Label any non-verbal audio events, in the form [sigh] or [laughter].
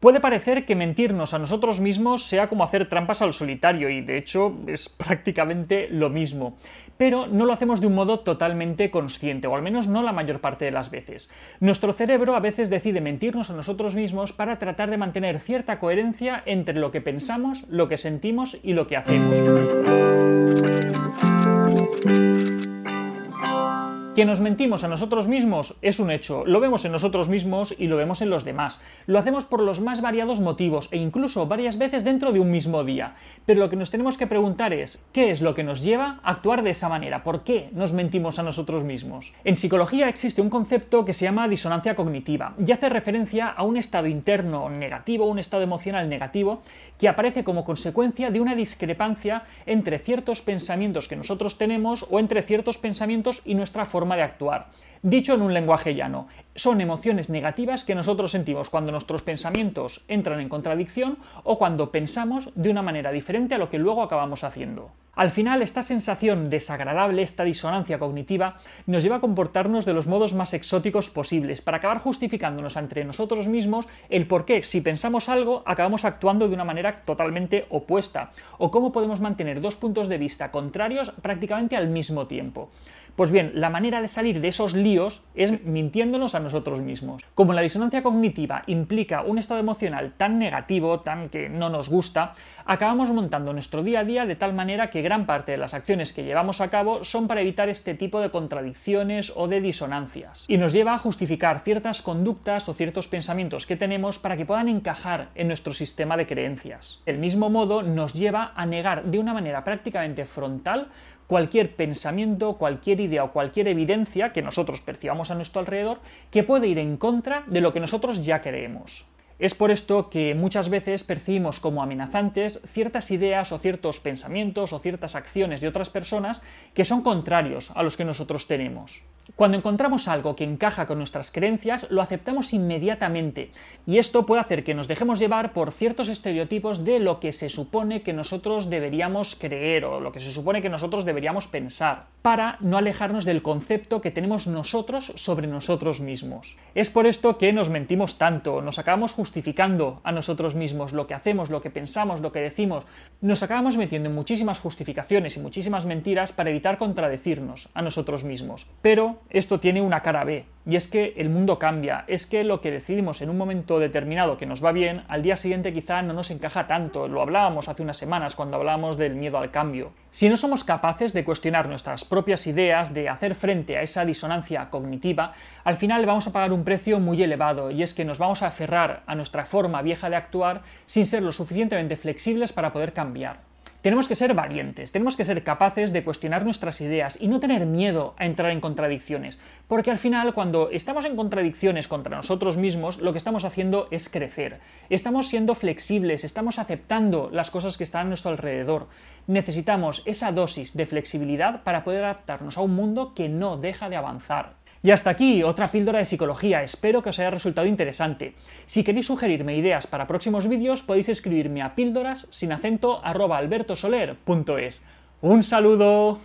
Puede parecer que mentirnos a nosotros mismos sea como hacer trampas al solitario y de hecho es [laughs] prácticamente lo mismo, pero no lo hacemos de un modo totalmente consciente, o al menos no la mayor parte de las veces. Nuestro cerebro a veces decide mentirnos a nosotros mismos para tratar de mantener cierta coherencia entre lo que pensamos, lo que sentimos y lo que hacemos. Que nos mentimos a nosotros mismos es un hecho, lo vemos en nosotros mismos y lo vemos en los demás. Lo hacemos por los más variados motivos e incluso varias veces dentro de un mismo día. Pero lo que nos tenemos que preguntar es, ¿qué es lo que nos lleva a actuar de esa manera? ¿Por qué nos mentimos a nosotros mismos? En psicología existe un concepto que se llama disonancia cognitiva y hace referencia a un estado interno negativo, un estado emocional negativo, que aparece como consecuencia de una discrepancia entre ciertos pensamientos que nosotros tenemos o entre ciertos pensamientos y nuestra forma de actuar. Dicho en un lenguaje llano, son emociones negativas que nosotros sentimos cuando nuestros pensamientos entran en contradicción o cuando pensamos de una manera diferente a lo que luego acabamos haciendo. Al final, esta sensación desagradable, esta disonancia cognitiva, nos lleva a comportarnos de los modos más exóticos posibles, para acabar justificándonos entre nosotros mismos el por qué, si pensamos algo, acabamos actuando de una manera totalmente opuesta, o cómo podemos mantener dos puntos de vista contrarios prácticamente al mismo tiempo. Pues bien, la manera de salir de esos líos es mintiéndonos a nosotros mismos. Como la disonancia cognitiva implica un estado emocional tan negativo, tan que no nos gusta, acabamos montando nuestro día a día de tal manera que gran parte de las acciones que llevamos a cabo son para evitar este tipo de contradicciones o de disonancias. Y nos lleva a justificar ciertas conductas o ciertos pensamientos que tenemos para que puedan encajar en nuestro sistema de creencias. El mismo modo nos lleva a negar de una manera prácticamente frontal cualquier pensamiento, cualquier idea o cualquier evidencia que nosotros percibamos a nuestro alrededor que puede ir en contra de lo que nosotros ya creemos. Es por esto que muchas veces percibimos como amenazantes ciertas ideas o ciertos pensamientos o ciertas acciones de otras personas que son contrarios a los que nosotros tenemos. Cuando encontramos algo que encaja con nuestras creencias, lo aceptamos inmediatamente, y esto puede hacer que nos dejemos llevar por ciertos estereotipos de lo que se supone que nosotros deberíamos creer o lo que se supone que nosotros deberíamos pensar, para no alejarnos del concepto que tenemos nosotros sobre nosotros mismos. Es por esto que nos mentimos tanto, nos acabamos justificando a nosotros mismos lo que hacemos, lo que pensamos, lo que decimos, nos acabamos metiendo en muchísimas justificaciones y muchísimas mentiras para evitar contradecirnos a nosotros mismos. Pero esto tiene una cara B, y es que el mundo cambia, es que lo que decidimos en un momento determinado que nos va bien, al día siguiente quizá no nos encaja tanto, lo hablábamos hace unas semanas cuando hablábamos del miedo al cambio. Si no somos capaces de cuestionar nuestras propias ideas, de hacer frente a esa disonancia cognitiva, al final vamos a pagar un precio muy elevado, y es que nos vamos a aferrar a nuestra forma vieja de actuar sin ser lo suficientemente flexibles para poder cambiar. Tenemos que ser valientes, tenemos que ser capaces de cuestionar nuestras ideas y no tener miedo a entrar en contradicciones, porque al final cuando estamos en contradicciones contra nosotros mismos, lo que estamos haciendo es crecer. Estamos siendo flexibles, estamos aceptando las cosas que están a nuestro alrededor. Necesitamos esa dosis de flexibilidad para poder adaptarnos a un mundo que no deja de avanzar. Y hasta aquí otra píldora de psicología, espero que os haya resultado interesante. Si queréis sugerirme ideas para próximos vídeos podéis escribirme a píldoras sin acento arroba albertosoler.es. ¡Un saludo!